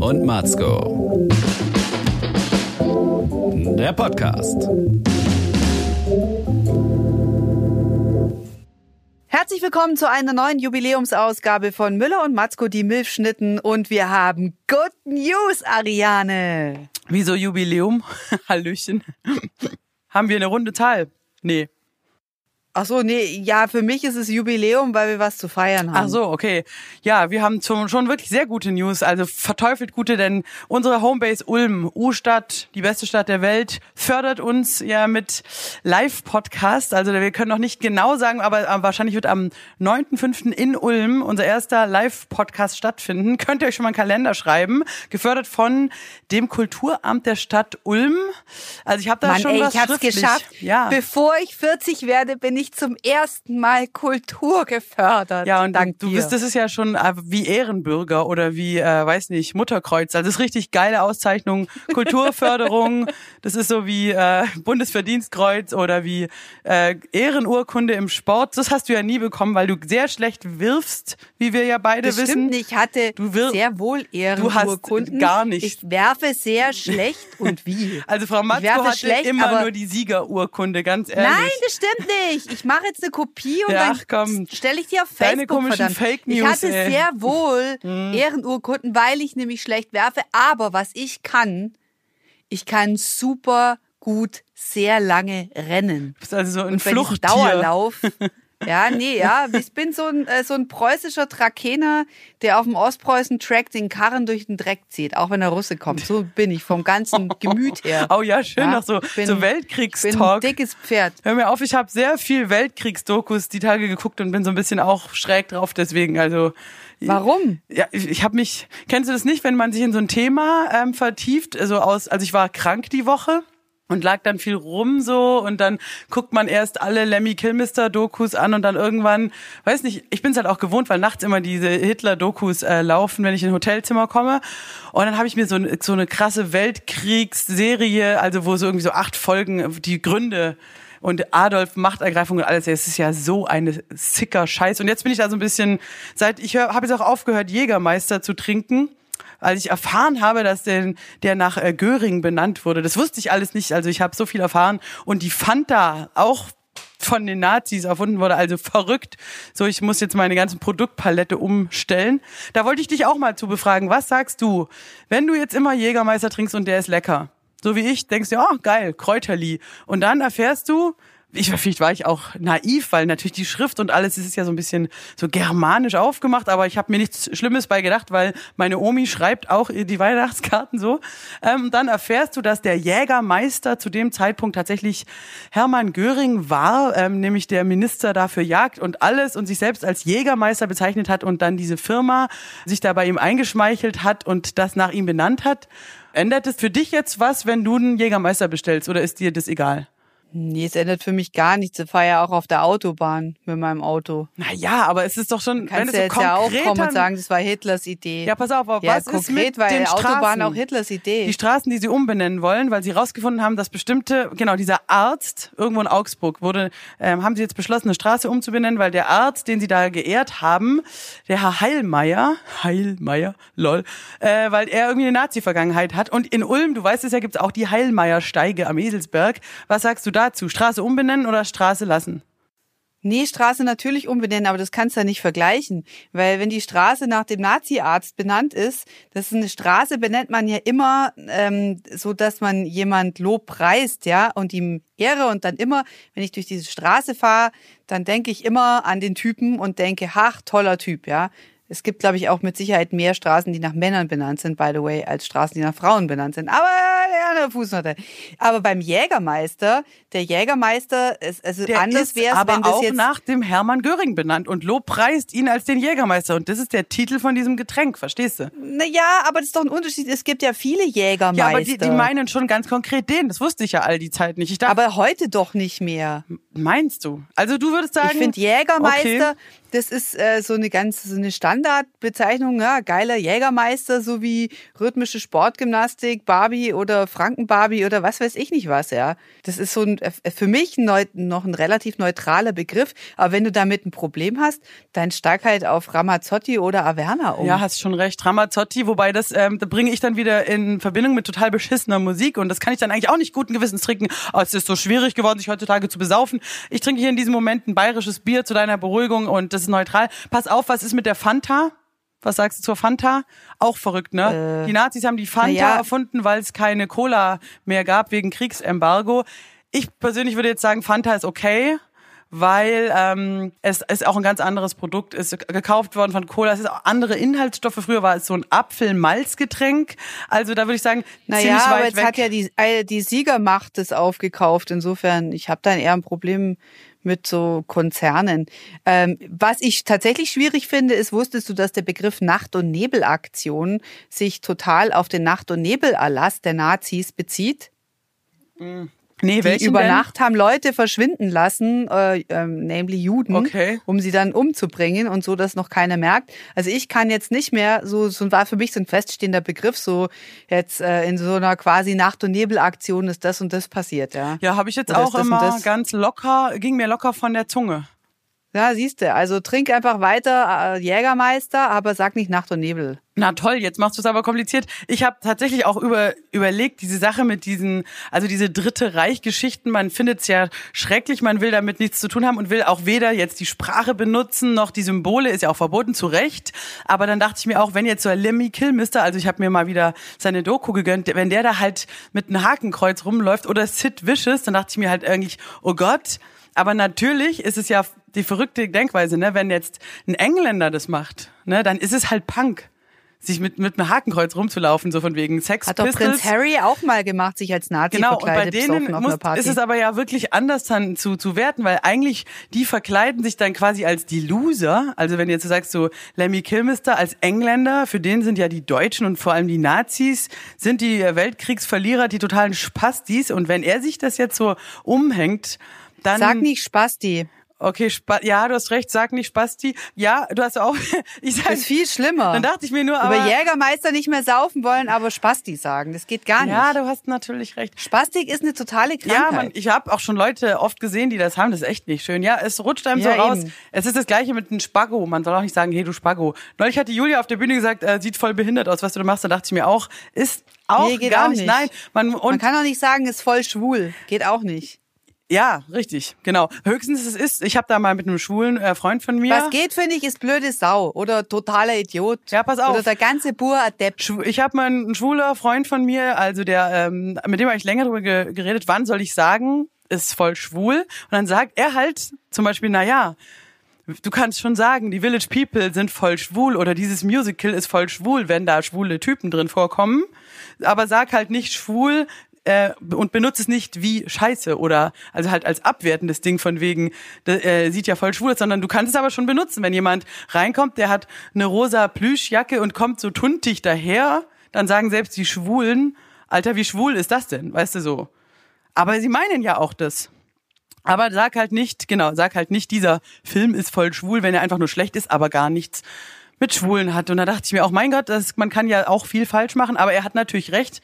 und Matzko. Der Podcast. Herzlich willkommen zu einer neuen Jubiläumsausgabe von Müller und Matzko, die Milfschnitten. Und wir haben Good News, Ariane. Wieso Jubiläum? Hallöchen. Haben wir eine runde Zahl? Nee. Ach so, nee, ja, für mich ist es Jubiläum, weil wir was zu feiern haben. Ach so, okay. Ja, wir haben schon wirklich sehr gute News, also verteufelt gute, denn unsere Homebase Ulm, U-Stadt, die beste Stadt der Welt, fördert uns ja mit Live-Podcast. Also wir können noch nicht genau sagen, aber wahrscheinlich wird am 9.5. in Ulm unser erster Live-Podcast stattfinden. Könnt ihr euch schon mal einen Kalender schreiben, gefördert von dem Kulturamt der Stadt Ulm. Also ich habe da Mann, schon ey, was ich hab's schriftlich. geschafft. Ja. Bevor ich 40 werde, bin ich zum ersten Mal Kultur gefördert. Ja, und Dank du, dir. bist, das ist ja schon äh, wie Ehrenbürger oder wie, äh, weiß nicht, Mutterkreuz. Also das ist richtig geile Auszeichnung. Kulturförderung, das ist so wie äh, Bundesverdienstkreuz oder wie äh, Ehrenurkunde im Sport. Das hast du ja nie bekommen, weil du sehr schlecht wirfst, wie wir ja beide das wissen. stimmt nicht. Ich hatte Du wir- sehr wohl Du hast Ehrenurkunden. gar nicht. Ich werfe sehr schlecht und wie. Also Frau hatte schlecht, immer nur die Siegerurkunde, ganz ehrlich. Nein, das stimmt nicht. Ich mache jetzt eine Kopie und Ja, dann stelle ich die auf Deine Facebook. komischen verdammt. Fake Ich News, hatte ey. Sehr wohl Ehrenurkunden, weil ich nämlich schlecht werfe. Aber was ich kann, ich kann super gut sehr lange rennen. Du bist also so ein Und ich Fluchttier. Dauerlauf. Ja, nee, ja. Ich bin so ein, äh, so ein preußischer Trakener, der auf dem Ostpreußen-Track den Karren durch den Dreck zieht, auch wenn der Russe kommt. So bin ich vom ganzen Gemüt her. Oh ja, schön, Ja, noch so, bin- so Ich bin ein Weltkriegstalk. dickes Pferd. Hör mir auf, ich habe sehr viel Weltkriegsdokus die Tage geguckt und bin so ein bisschen auch schräg drauf deswegen. Also Warum? ja, ich, ich habe mich. Kennst du das nicht, wenn man sich in so ein Thema ähm, vertieft? Also aus, also ich war krank die Woche. Und lag dann viel rum so und dann guckt man erst alle Lemmy Kilmister Dokus an und dann irgendwann, weiß nicht, ich bin's halt auch gewohnt, weil nachts immer diese Hitler Dokus äh, laufen, wenn ich in ein Hotelzimmer komme und dann habe ich mir so, eine- so eine krasse Weltkriegsserie, also wo so irgendwie so acht Folgen die Gründe und Adolf Machtergreifung und alles. Es ist ja so eine sicker Scheiß. Und jetzt bin ich da so ein bisschen, seit ich habe jetzt auch aufgehört, Jägermeister zu trinken. Als ich erfahren habe, dass der, der nach äh, Göring benannt wurde, das wusste ich alles nicht. Also ich habe so viel erfahren und die Fanta auch von den Nazis erfunden wurde, also verrückt. So, ich muss jetzt meine ganze Produktpalette umstellen. Da wollte ich dich auch mal zu befragen. Was sagst du, wenn du jetzt immer Jägermeister trinkst und der ist lecker? So wie ich, denkst du, oh geil, Kräuterli. Und dann erfährst du, ich, vielleicht war ich auch naiv, weil natürlich die Schrift und alles, es ist ja so ein bisschen so germanisch aufgemacht, aber ich habe mir nichts Schlimmes bei gedacht, weil meine Omi schreibt auch die Weihnachtskarten so. Ähm, dann erfährst du, dass der Jägermeister zu dem Zeitpunkt tatsächlich Hermann Göring war, ähm, nämlich der Minister dafür Jagd und alles und sich selbst als Jägermeister bezeichnet hat und dann diese Firma sich da bei ihm eingeschmeichelt hat und das nach ihm benannt hat. Ändert es für dich jetzt was, wenn du einen Jägermeister bestellst oder ist dir das egal? Nee, es ändert für mich gar nichts. Ich fahre ja auch auf der Autobahn mit meinem Auto. Naja, aber es ist doch schon, Kannst du so jetzt ja auch kommen und sagen, das war Hitlers Idee. Ja, pass auf, aber Ja, was konkret ist mit war den die Autobahn Straßen? auch Hitlers Idee. Die Straßen, die sie umbenennen wollen, weil sie rausgefunden haben, dass bestimmte, genau, dieser Arzt irgendwo in Augsburg wurde, ähm, haben sie jetzt beschlossen, eine Straße umzubenennen, weil der Arzt, den sie da geehrt haben, der Herr Heilmeier, Heilmeier, lol, äh, weil er irgendwie eine Nazi-Vergangenheit hat. Und in Ulm, du weißt es ja, gibt's auch die Heilmeier-Steige am Eselsberg. Was sagst du dazu? Straße umbenennen oder Straße lassen? Nee, Straße natürlich umbenennen, aber das kannst du ja nicht vergleichen. Weil wenn die Straße nach dem Nazi-Arzt benannt ist, das ist eine Straße benennt man ja immer ähm, so, dass man jemand Lob preist, ja, und ihm Ehre und dann immer, wenn ich durch diese Straße fahre, dann denke ich immer an den Typen und denke, ach, toller Typ, ja. Es gibt, glaube ich, auch mit Sicherheit mehr Straßen, die nach Männern benannt sind, by the way, als Straßen, die nach Frauen benannt sind. Aber ja, eine Fußnote. Aber beim Jägermeister, der Jägermeister, ist, also Der anders wäre es, aber wenn das auch jetzt nach dem Hermann Göring benannt und lobpreist ihn als den Jägermeister. Und das ist der Titel von diesem Getränk, verstehst du? Naja, aber das ist doch ein Unterschied. Es gibt ja viele Jägermeister. Ja, aber die, die meinen schon ganz konkret den. Das wusste ich ja all die Zeit nicht. Ich dachte, aber heute doch nicht mehr. Meinst du? Also du würdest sagen, Ich finde Jägermeister, okay. das ist äh, so eine ganz so eine Standardbezeichnung, ja, geiler Jägermeister, so wie rhythmische Sportgymnastik, Barbie oder Frankenbarbie oder was weiß ich nicht was, ja. Das ist so ein, äh, für mich neu, noch ein relativ neutraler Begriff. Aber wenn du damit ein Problem hast, dann steig halt auf Ramazzotti oder Averna um. Ja, hast schon recht. Ramazzotti, wobei das ähm, da bringe ich dann wieder in Verbindung mit total beschissener Musik und das kann ich dann eigentlich auch nicht guten Gewissens trinken. Oh, es ist so schwierig geworden, sich heutzutage zu besaufen. Ich trinke hier in diesem Moment ein bayerisches Bier zu deiner Beruhigung und das ist neutral. Pass auf, was ist mit der Fanta? Was sagst du zur Fanta? Auch verrückt, ne? Äh, die Nazis haben die Fanta ja. erfunden, weil es keine Cola mehr gab wegen Kriegsembargo. Ich persönlich würde jetzt sagen, Fanta ist okay, weil ähm, es ist auch ein ganz anderes Produkt, ist gekauft worden von Cola. Es ist auch andere Inhaltsstoffe. Früher war es so ein Apfel-Malz-Getränk. Also da würde ich sagen, Naja, ziemlich weit aber jetzt weg. hat ja die, äh, die Siegermacht das aufgekauft. Insofern, ich habe dann eher ein Problem mit so Konzernen. Ähm, was ich tatsächlich schwierig finde, ist, wusstest du, dass der Begriff Nacht- und Nebelaktion sich total auf den Nacht- und Nebelerlass der Nazis bezieht? Nee, Die über denn? Nacht haben Leute verschwinden lassen, äh, ähm, nämlich Juden, Okay. um sie dann umzubringen und so, dass noch keiner merkt. Also ich kann jetzt nicht mehr, so, so war für mich so ein feststehender Begriff, so jetzt äh, in so einer quasi Nacht- und Nebelaktion ist das und das passiert, ja. Ja, habe ich jetzt Oder auch das immer das? ganz locker, ging mir locker von der Zunge. Ja, siehst du, also trink einfach weiter äh, Jägermeister, aber sag nicht Nacht und Nebel. Na toll, jetzt machst du es aber kompliziert. Ich habe tatsächlich auch über, überlegt, diese Sache mit diesen, also diese dritte Reich-Geschichten, man findet es ja schrecklich, man will damit nichts zu tun haben und will auch weder jetzt die Sprache benutzen, noch die Symbole, ist ja auch verboten, zu Recht. Aber dann dachte ich mir auch, wenn jetzt so ein Lemmy Kilmister, also ich habe mir mal wieder seine Doku gegönnt, wenn der da halt mit einem Hakenkreuz rumläuft oder Sid Vicious, dann dachte ich mir halt eigentlich, oh Gott, aber natürlich ist es ja die verrückte Denkweise, ne? Wenn jetzt ein Engländer das macht, ne, dann ist es halt Punk sich mit, mit einem Hakenkreuz rumzulaufen, so von wegen Sex Hat doch Pistols. Prinz Harry auch mal gemacht, sich als Nazi Genau, und bei verkleidet, denen muss, ist es aber ja wirklich anders dann zu, zu werten, weil eigentlich die verkleiden sich dann quasi als die Loser. Also wenn du jetzt sagst, so Lemmy Kilmister als Engländer, für den sind ja die Deutschen und vor allem die Nazis, sind die Weltkriegsverlierer, die totalen Spastis. Und wenn er sich das jetzt so umhängt, dann... Sag nicht Spasti. Okay, Spa ja, du hast recht, sag nicht Spasti. Ja, du hast auch... ich sag, Das ist viel schlimmer. Dann dachte ich mir nur, aber... Über Jägermeister nicht mehr saufen wollen, aber Spasti sagen. Das geht gar nicht. ja, du hast natürlich recht. Spastik ist eine totale Ja, Krankheit. man, ich habe auch schon Leute oft gesehen, die das haben. Das ist echt nicht schön. Ja, es rutscht einem Ja, so raus. eben. Es ist das gleiche mit einem Spago. Man soll auch nicht sagen, hey, du Spago. Neulich hat die Julia auf der Bühne gesagt, äh, sieht voll behindert aus, was du da machst. Da dachte ich mir auch, ist auch Nee, geht gar auch nicht. nicht. Nein, man, und Man kann auch nicht sagen, ist voll schwul. Geht auch nicht. Ja, richtig, genau. Höchstens es ist, ich habe da mal mit einem schwulen äh, Freund von mir. Was geht, finde ich, ist blöde Sau oder totaler Idiot. Ja, pass auf. Oder der ganze Bur Adept. Ich habe mal einen schwuler Freund von mir, also der, ähm, mit dem habe ich länger drüber ge geredet, wann soll ich sagen, ist voll schwul. Und dann sagt er halt zum Beispiel, na ja, du kannst schon sagen, die Village People sind voll schwul oder dieses Musical ist voll schwul, wenn da schwule Typen drin vorkommen. Aber sag halt nicht schwul äh, und benutze es nicht wie Scheiße oder also halt als abwertendes Ding von wegen, der, äh, sieht ja voll schwul aus, sondern du kannst es aber schon benutzen. Wenn jemand reinkommt, der hat eine rosa Plüschjacke und kommt so tuntig daher, dann sagen selbst die Schwulen, Alter, wie schwul ist das denn? Weißt du so. Aber sie meinen ja auch das. Aber sag halt nicht, genau, sag halt nicht, dieser Film ist voll schwul, wenn er einfach nur schlecht ist, aber gar nichts mit Schwulen hat. Und da dachte ich mir auch, mein Gott, das, man kann ja auch viel falsch machen, aber er hat natürlich recht.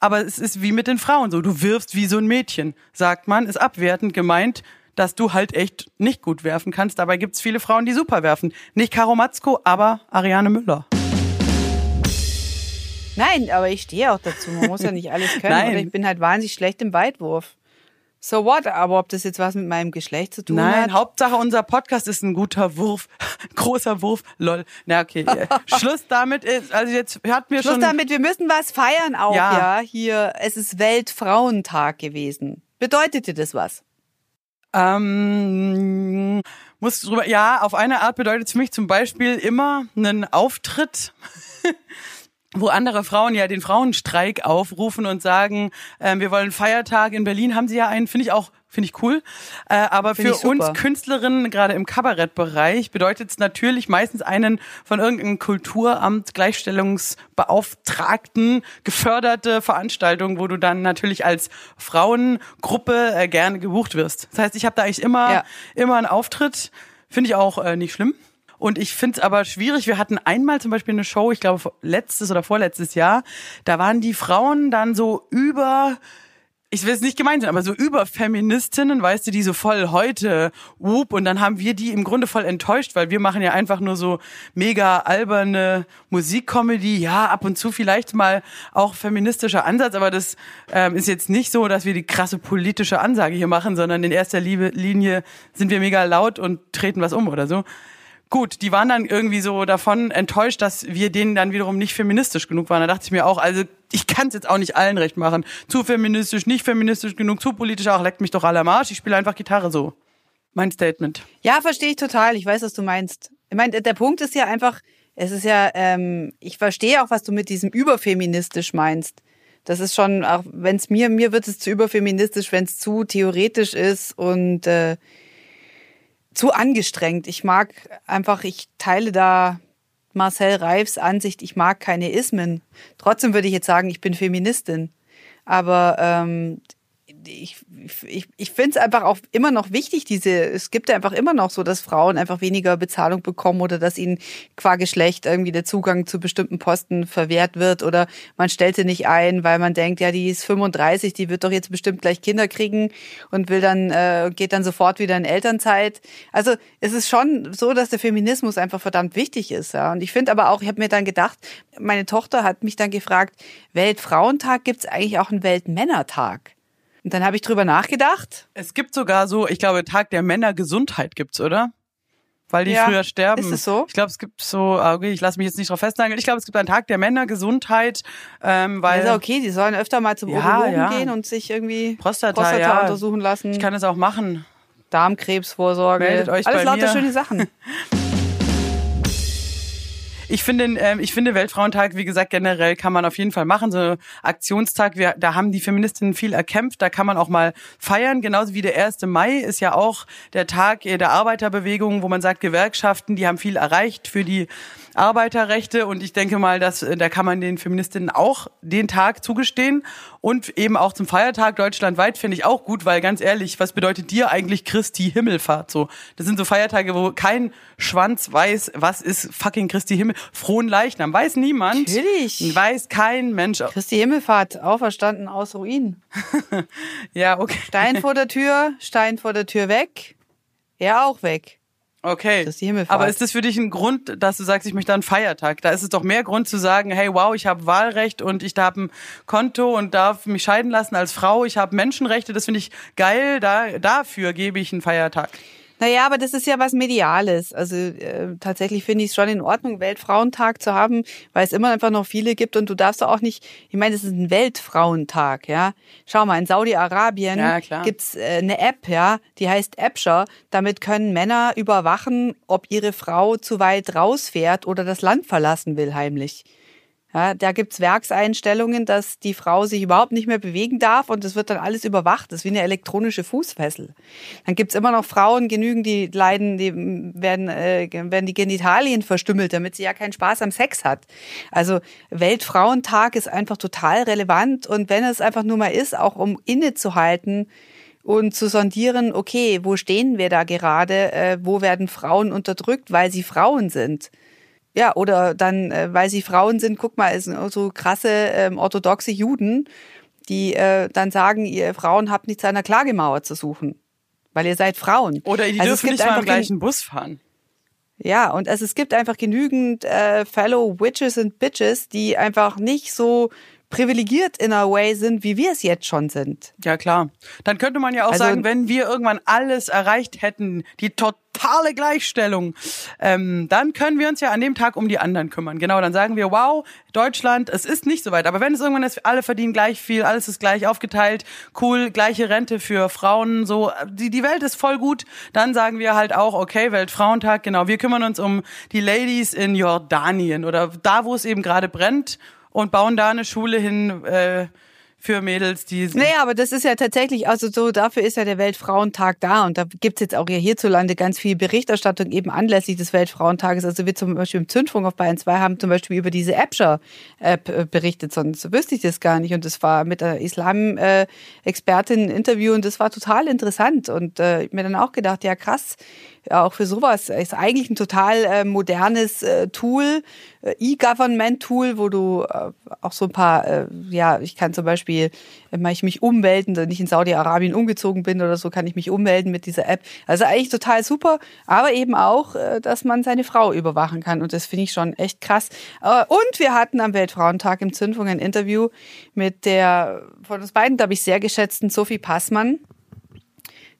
Aber es ist wie mit den Frauen so. Du wirfst wie so ein Mädchen, sagt man, ist abwertend gemeint, dass du halt echt nicht gut werfen kannst. Dabei gibt's viele Frauen, die super werfen. Nicht Karo Matzko, aber Ariane Müller. Nein, aber ich stehe auch dazu. Man muss ja nicht alles können. Nein. Oder ich bin halt wahnsinnig schlecht im Weitwurf. So what? Aber ob das jetzt was mit meinem Geschlecht zu tun Nein, hat? Hauptsache unser Podcast ist ein guter Wurf, großer Wurf, lol. Na okay, äh, Schluss damit ist, also jetzt hatten wir Schluss schon damit, wir müssen was feiern auch, ja. Ja. Hier, es ist Weltfrauentag gewesen. Bedeutet dir das was? Ähm, muss drüber, ja, auf eine Art bedeutet es für mich zum Beispiel immer einen Auftritt, wo andere Frauen ja den Frauenstreik aufrufen und sagen, ähm, wir wollen Feiertag. In Berlin haben sie ja einen, finde ich auch, finde ich cool. Äh, aber Finde für uns Künstlerinnen, gerade im Kabarettbereich, bedeutet es natürlich meistens einen von irgendeinem Kulturamt, Gleichstellungsbeauftragten geförderte Veranstaltung, wo du dann natürlich als Frauengruppe äh, gerne gebucht wirst. Das heißt, ich habe da eigentlich immer, Ja. immer einen Auftritt. Finde ich auch äh, nicht schlimm. Und ich find's aber schwierig. Wir hatten einmal zum Beispiel eine Show, ich glaube letztes oder vorletztes Jahr, da waren die Frauen dann so über ich will es nicht gemeint sein, aber so über Feministinnen, weißt du, die so voll heute, whoop, und dann haben wir die im Grunde voll enttäuscht, weil wir machen ja einfach nur so mega alberne Musikcomedy, ja, ab und zu vielleicht mal auch feministischer Ansatz, aber das ähm, ist jetzt nicht so, dass wir die krasse politische Ansage hier machen, sondern in erster Linie sind wir mega laut und treten was um oder so. Gut, die waren dann irgendwie so davon enttäuscht, dass wir denen dann wiederum nicht feministisch genug waren. Da dachte ich mir auch, also ich kann es jetzt auch nicht allen recht machen. Zu feministisch, nicht feministisch genug, zu politisch, auch leckt mich doch alle am Arsch. Ich spiele einfach Gitarre so. Mein Statement. Ja, verstehe ich total. Ich weiß, was du meinst. Ich meine, der Punkt ist ja einfach, es ist ja, ähm, ich verstehe auch, was du mit diesem überfeministisch meinst. Das ist schon, auch wenn es mir, mir wird es zu überfeministisch, wenn es zu theoretisch ist und äh, zu angestrengt. Ich mag einfach, ich teile da Marcel Reifs Ansicht, ich mag keine Ismen. Trotzdem würde ich jetzt sagen, ich bin Feministin. Aber ähm, ich, ich, ich finde es einfach auch immer noch wichtig, diese, es gibt einfach immer noch so, dass Frauen einfach weniger Bezahlung bekommen oder dass ihnen qua Geschlecht irgendwie der Zugang zu bestimmten Posten verwehrt wird oder man stellt sie nicht ein, weil man denkt, ja, die ist 35, die wird doch jetzt bestimmt gleich Kinder kriegen und will dann, äh, geht dann sofort wieder in Elternzeit. Also es ist schon so, dass der Feminismus einfach verdammt wichtig ist. Ja. Und ich finde aber auch, ich habe mir dann gedacht, meine Tochter hat mich dann gefragt, Weltfrauentag, gibt es eigentlich auch einen Weltmännertag? Und dann habe ich drüber nachgedacht. Es gibt sogar so, ich glaube, Tag der Männergesundheit gibt's, oder? Weil die ja, früher sterben. Ist es so? Ich glaube, es gibt so, ah, okay, ich lasse mich jetzt nicht drauf festnageln. Ich glaube, es gibt einen Tag der Männergesundheit, ähm, weil. Ja, okay, die sollen öfter mal zum ja, Urologen ja. gehen und sich irgendwie Prostata, Prostata ja. untersuchen lassen. Ich kann es auch machen. Darmkrebsvorsorge. Meldet euch Alles bei lauter mir. schöne Sachen. Ich finde, ähm, ich finde Weltfrauentag, wie gesagt, generell kann man auf jeden Fall machen. So Aktionstag, wir, da haben die Feministinnen viel erkämpft, da kann man auch mal feiern. Genauso wie der 1. Mai ist ja auch der Tag der Arbeiterbewegung, wo man sagt, Gewerkschaften, die haben viel erreicht für die Arbeiterrechte und ich denke mal, dass äh, da kann man den Feministinnen auch den Tag zugestehen und eben auch zum Feiertag deutschlandweit finde ich auch gut, weil ganz ehrlich, was bedeutet dir eigentlich Christi Himmelfahrt so? Das sind so Feiertage, wo kein Schwanz weiß, was ist fucking Christi Himmel. Frohen Leichnam weiß niemand. Natürlich. Weiß kein Mensch. Christi Himmelfahrt, auferstanden aus Ruinen. ja, okay. Stein vor der Tür, Stein vor der Tür weg. Er auch weg. Okay. Das ist die Himmelfahrt. Aber ist das für dich ein Grund, dass du sagst, ich möchte einen Feiertag? Da ist es doch mehr Grund zu sagen, hey, wow, ich habe Wahlrecht und ich habe ein Konto und darf mich scheiden lassen als Frau. Ich habe Menschenrechte. Das finde ich geil. Da, dafür gebe ich einen Feiertag. Naja, aber das ist ja was Mediales. Also äh, tatsächlich finde ich es schon in Ordnung, Weltfrauentag zu haben, weil es immer einfach noch viele gibt und du darfst auch nicht, ich meine, es ist ein Weltfrauentag, ja. Schau mal, in Saudi-Arabien Ja, gibt's äh, eine App, ja, die heißt Appshare. Damit können Männer überwachen, ob ihre Frau zu weit rausfährt oder das Land verlassen will heimlich. Ja, da gibt's Werkseinstellungen, dass die Frau sich überhaupt nicht mehr bewegen darf und es wird dann alles überwacht. Das ist wie eine elektronische Fußfessel. Dann gibt's immer noch Frauen genügend, die leiden, die werden, äh, werden die Genitalien verstümmelt, damit sie ja keinen Spaß am Sex hat. Also Weltfrauentag ist einfach total relevant und wenn es einfach nur mal ist, auch um innezuhalten, und zu sondieren, okay, wo stehen wir da gerade, äh, wo werden Frauen unterdrückt, weil sie Frauen sind. Ja, oder dann, äh, weil sie Frauen sind, guck mal, es sind so krasse ähm, orthodoxe Juden, die äh, dann sagen, ihr Frauen habt nichts an der Klagemauer zu suchen, weil ihr seid Frauen. Oder die Also dürfen gibt nicht mal im gleichen Bus fahren. Ja, und also es gibt einfach genügend äh, Fellow Witches and Bitches, die einfach nicht so privilegiert in a way sind, wie wir es jetzt schon sind. Ja, klar. Dann könnte man ja auch Also- sagen, wenn wir irgendwann alles erreicht hätten, die totale Gleichstellung, ähm, dann können wir uns ja an dem Tag um die anderen kümmern. Genau, dann sagen wir, wow, Deutschland, es ist nicht so weit. Aber wenn es irgendwann ist, alle verdienen gleich viel, alles ist gleich aufgeteilt, cool, gleiche Rente für Frauen, so, die, die Welt ist voll gut, dann sagen wir halt auch, okay, Weltfrauentag, genau, wir kümmern uns um die Ladies in Jordanien oder da, wo es eben gerade brennt und bauen da eine Schule hin, äh, für Mädels, die. Naja, aber das ist ja tatsächlich, also so, dafür ist ja der Weltfrauentag da und da gibt's jetzt auch ja hierzulande ganz viel Berichterstattung eben anlässlich des Weltfrauentages. Also wir zum Beispiel im Zündfunk auf Bayern 2 haben zum Beispiel über diese Appscher-App äh, berichtet, sonst wüsste ich das gar nicht. Und das war mit der Islam-Expertin ein Interview und das war total interessant. Und äh, mir dann auch gedacht, ja krass, auch für sowas ist eigentlich ein total äh, modernes äh, Tool, äh, E-Government-Tool, wo du äh, auch so ein paar, äh, ja, ich kann zum Beispiel, wenn ich mich ummelden, wenn ich in Saudi-Arabien umgezogen bin oder so, kann ich mich ummelden mit dieser App. Also eigentlich total super, aber eben auch, äh, dass man seine Frau überwachen kann und das finde ich schon echt krass. Äh, und wir hatten am Weltfrauentag im Zündfunk ein Interview mit der von uns beiden, glaube ich, sehr geschätzten Sophie Passmann.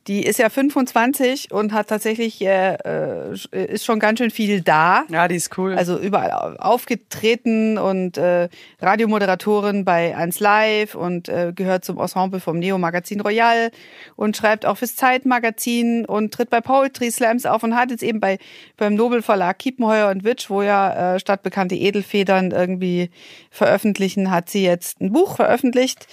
Die ist ja 25 und hat tatsächlich, äh, äh, ist schon ganz schön viel da. Ja, die ist cool. Also überall aufgetreten und äh, Radiomoderatorin bei 1 Live und äh, gehört zum Ensemble vom Neo Magazin Royal und schreibt auch fürs Zeitmagazin und tritt bei Poetry Slams auf und hat jetzt eben bei beim Nobel Verlag Kiepenheuer und Witsch, wo ja äh, stadtbekannte Edelfedern irgendwie veröffentlichen, hat sie jetzt ein Buch veröffentlicht,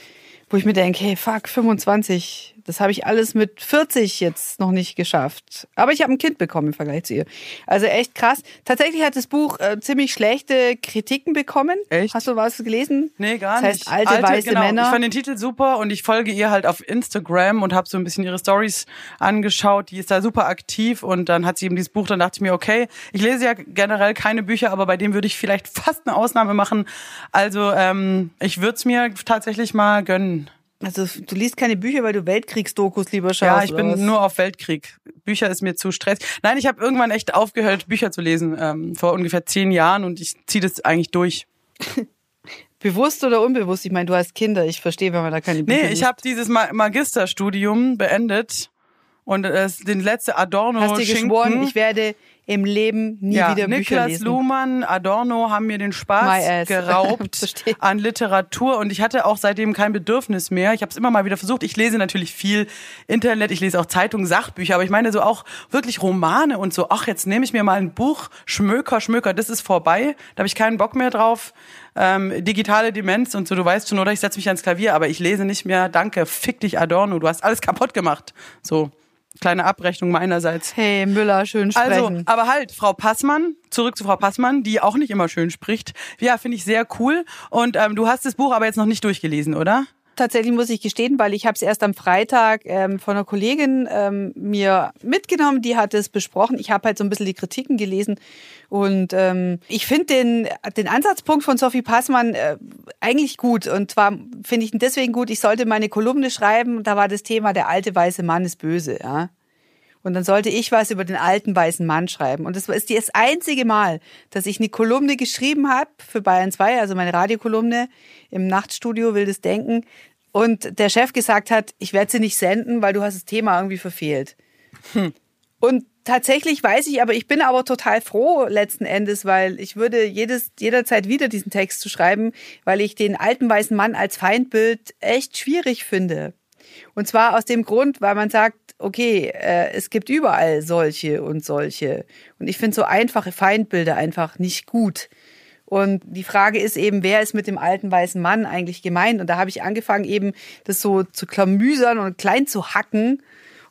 wo ich mir denke, hey, fuck, 25 das habe ich alles mit 40 jetzt noch nicht geschafft. Aber ich habe ein Kind bekommen im Vergleich zu ihr. Also echt krass. Tatsächlich hat das Buch äh, ziemlich schlechte Kritiken bekommen. Echt? Hast du was gelesen? Nee, gar das nicht. heißt, alte, weiße genau. Männer. Ich fand den Titel super und ich folge ihr halt auf Instagram und habe so ein bisschen ihre Stories angeschaut. Die ist da super aktiv und dann hat sie eben dieses Buch, dann dachte ich mir, okay, ich lese ja generell keine Bücher, aber bei dem würde ich vielleicht fast eine Ausnahme machen. Also ähm, ich würde es mir tatsächlich mal gönnen. Also du liest keine Bücher, weil du Weltkriegsdokus lieber schaust. Ja, ich bin nur auf Weltkrieg. Bücher ist mir zu stressig. Nein, ich habe irgendwann echt aufgehört, Bücher zu lesen, ähm, vor ungefähr zehn Jahren und ich ziehe das eigentlich durch. Bewusst oder unbewusst? Ich meine, du hast Kinder. Ich verstehe, wenn man da keine Bücher Nee, ich habe dieses Ma Magisterstudium beendet und äh, den letzte Adorno Hast dir geschworen, ich werde im Leben nie ja, wieder Bücher Niklas lesen. Luhmann, Adorno haben mir den Spaß geraubt an Literatur und ich hatte auch seitdem kein Bedürfnis mehr. Ich habe es immer mal wieder versucht. Ich lese natürlich viel Internet, ich lese auch Zeitungen, Sachbücher, aber ich meine so auch wirklich Romane und so. Ach, jetzt nehme ich mir mal ein Buch, Schmöker, Schmöker, das ist vorbei. Da habe ich keinen Bock mehr drauf. Ähm, digitale Demenz und so, du weißt schon, oder ich setze mich ans Klavier, aber ich lese nicht mehr. Danke, fick dich Adorno, du hast alles kaputt gemacht. So. Kleine Abrechnung meinerseits. Hey, Müller, schön sprechen. Also, aber halt, Frau Passmann, zurück zu Frau Passmann, die auch nicht immer schön spricht. Ja, finde ich sehr cool. Und ähm, du hast das Buch aber jetzt noch nicht durchgelesen, oder? Tatsächlich muss ich gestehen, weil ich habe es erst am Freitag ähm, von einer Kollegin ähm, mir mitgenommen, die hat es besprochen. Ich habe halt so ein bisschen die Kritiken gelesen und ähm, ich finde den, den Ansatzpunkt von Sophie Passmann äh, eigentlich gut. Und zwar finde ich ihn deswegen gut, ich sollte meine Kolumne schreiben, da war das Thema, der alte weiße Mann ist böse. Ja? Und dann sollte ich was über den alten weißen Mann schreiben. Und das ist das einzige Mal, dass ich eine Kolumne geschrieben habe für Bayern 2, also meine Radiokolumne im Nachtstudio Wildes Denken. Und der Chef gesagt hat, ich werde sie nicht senden, weil du hast das Thema irgendwie verfehlt. Und tatsächlich weiß ich, aber ich bin aber total froh letzten Endes, weil ich würde jedes, jederzeit wieder diesen Text zu schreiben, weil ich den alten weißen Mann als Feindbild echt schwierig finde. Und zwar aus dem Grund, weil man sagt, okay, äh, es gibt überall solche und solche. Und ich finde so einfache Feindbilder einfach nicht gut. Und die Frage ist eben, wer ist mit dem alten weißen Mann eigentlich gemeint? Und da habe ich angefangen, eben das so zu klamüsern und klein zu hacken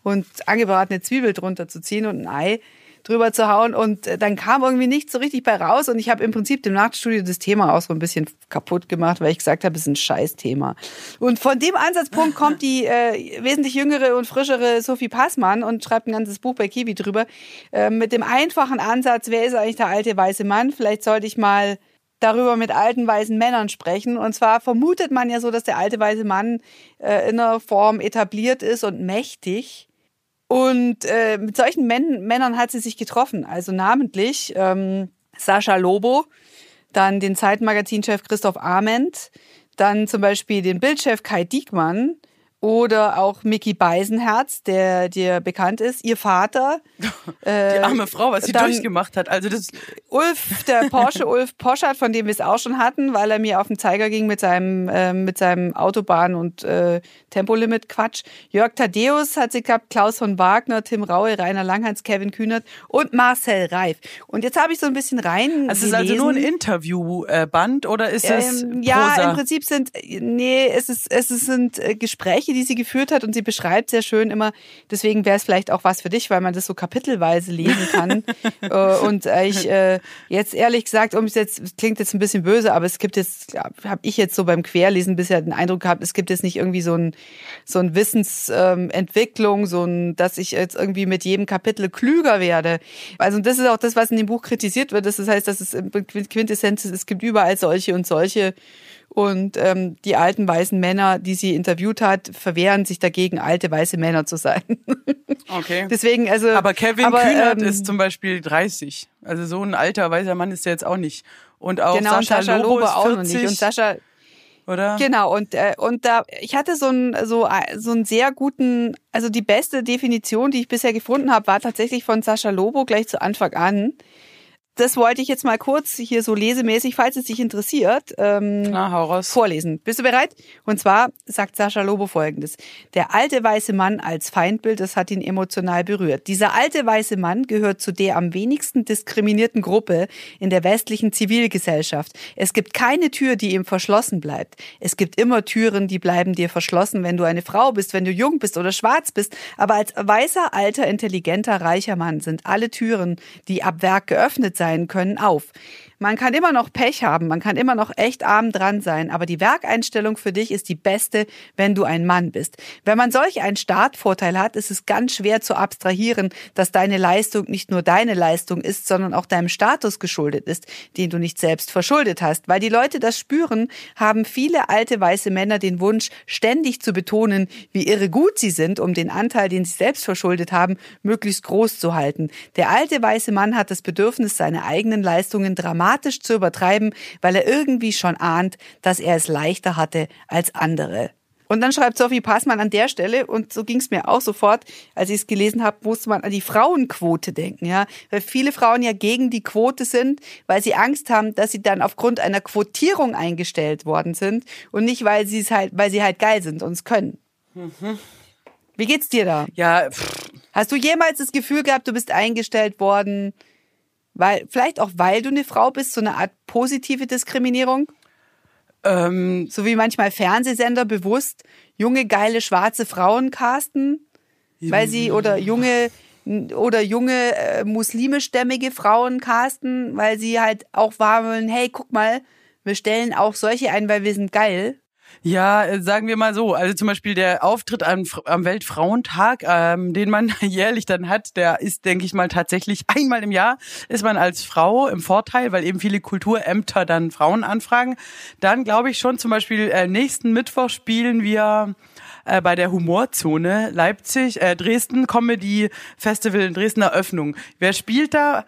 und angebratene Zwiebel drunter zu ziehen und ein Ei drüber zu hauen. Und äh, dann kam irgendwie nichts so richtig bei raus. Und ich habe im Prinzip dem Nachtstudio das Thema auch so ein bisschen kaputt gemacht, weil ich gesagt habe, es ist ein Scheißthema. Und von dem Ansatzpunkt kommt die äh, wesentlich jüngere und frischere Sophie Passmann und schreibt ein ganzes Buch bei Kiwi drüber. Äh, mit dem einfachen Ansatz, wer ist eigentlich der alte weiße Mann? Vielleicht sollte ich mal darüber mit alten weißen Männern sprechen. Und zwar vermutet man ja so, dass der alte weiße Mann äh, in einer Form etabliert ist und mächtig. Und äh, mit solchen Män Männern hat sie sich getroffen. Also namentlich ähm, Sascha Lobo, dann den Zeitmagazinchef Christoph Arment, dann zum Beispiel den Bildchef Kai Diekmann Oder auch Mickey Beisenherz, der dir bekannt ist, ihr Vater. Die arme Frau, was sie durchgemacht hat. Also das, Ulf, der Porsche Ulf Poschardt, von dem wir es auch schon hatten, weil er mir auf den Zeiger ging mit seinem, äh, mit seinem Autobahn- und äh, Tempolimit-Quatsch. Jörg Thaddeus hat sie gehabt, Klaus von Wagner, Tim Raue, Rainer Langhans, Kevin Kühnert und Marcel Reif. Und jetzt habe ich so ein bisschen rein. also es ist also nur ein. Interviewband oder ist es Ähm, ja, Prosa? im Prinzip sind, nee, es ist, es sind äh, Gespräche, die sie geführt hat und sie beschreibt sehr schön immer. Deswegen wäre es vielleicht auch was für dich, weil man das so kapitelweise lesen kann. äh, und äh, ich äh, jetzt ehrlich gesagt, um es jetzt klingt jetzt ein bisschen böse, aber es gibt jetzt, habe ich jetzt so beim Querlesen bisher den Eindruck gehabt, es gibt jetzt nicht irgendwie so ein so ein Wissensentwicklung, Entwicklung, so ein, dass ich jetzt irgendwie mit jedem Kapitel klüger werde. Also das ist auch das, was in dem Buch kritisiert wird. Das heißt, dass es Quintessenz ist, es gibt überall solche und solche und ähm, die alten weißen Männer, die sie interviewt hat, verwehren sich dagegen, alte weiße Männer zu sein. Okay. Deswegen, also. Aber Kevin aber, Kühnert ähm, ist zum Beispiel 30. Also so ein alter weißer Mann ist er jetzt auch nicht. Und auch genau, und Sascha, Sascha Lobo, Lobo auch 40, noch nicht. Und Sascha, oder? genau, und, äh, und da, ich hatte so einen, so, äh, so einen sehr guten, also die beste Definition, die ich bisher gefunden habe, war tatsächlich von Sascha Lobo gleich zu Anfang an. Das wollte ich jetzt mal kurz hier so lesemäßig, falls es dich interessiert, ähm, Na, vorlesen. Bist du bereit? Und zwar sagt Sascha Lobo folgendes. Der alte weiße Mann als Feindbild, das hat ihn emotional berührt. Dieser alte weiße Mann gehört zu der am wenigsten diskriminierten Gruppe in der westlichen Zivilgesellschaft. Es gibt keine Tür, die ihm verschlossen bleibt. Es gibt immer Türen, die bleiben dir verschlossen, wenn du eine Frau bist, wenn du jung bist oder schwarz bist. Aber als weißer, alter, intelligenter, reicher Mann sind alle Türen, die ab Werk geöffnet sein können, auf. Man kann immer noch Pech haben, man kann immer noch echt arm dran sein, aber die Werkeinstellung für dich ist die beste, wenn du ein Mann bist. Wenn man solch einen Startvorteil hat, ist es ganz schwer zu abstrahieren, dass deine Leistung nicht nur deine Leistung ist, sondern auch deinem Status geschuldet ist, den du nicht selbst verschuldet hast. Weil die Leute das spüren, haben viele alte weiße Männer den Wunsch, ständig zu betonen, wie irre gut sie sind, um den Anteil, den sie selbst verschuldet haben, möglichst groß zu halten. Der alte weiße Mann hat das Bedürfnis, seine eigenen Leistungen dramatisch zu übertreiben, weil er irgendwie schon ahnt, dass er es leichter hatte als andere. Und dann schreibt Sophie Passmann an der Stelle, und so ging es mir auch sofort, als ich es gelesen habe, musste man an die Frauenquote denken, ja. Weil viele Frauen ja gegen die Quote sind, weil sie Angst haben, dass sie dann aufgrund einer Quotierung eingestellt worden sind und nicht, weil sie es halt, weil sie halt geil sind und es können. Wie geht's dir da? Ja, pff, Hast du jemals das Gefühl gehabt, du bist eingestellt worden, weil, vielleicht auch weil du eine Frau bist, so eine Art positive Diskriminierung? ähm, So wie manchmal Fernsehsender bewusst junge, geile, schwarze Frauen casten, weil sie oder junge oder junge äh, muslimischstämmige Frauen casten, weil sie halt auch wahr wollen, hey, guck mal, wir stellen auch solche ein, weil wir sind geil. Ja, äh, sagen wir mal so. Also zum Beispiel der Auftritt am, am Weltfrauentag, ähm, den man jährlich dann hat, der ist, denke ich mal, tatsächlich einmal im Jahr ist man als Frau im Vorteil, weil eben viele Kulturämter dann Frauen anfragen. Dann glaube ich schon zum Beispiel äh, nächsten Mittwoch spielen wir äh, bei der Humorzone Leipzig, äh, Dresden Comedy Festival in Dresden Eröffnung. Wer spielt da?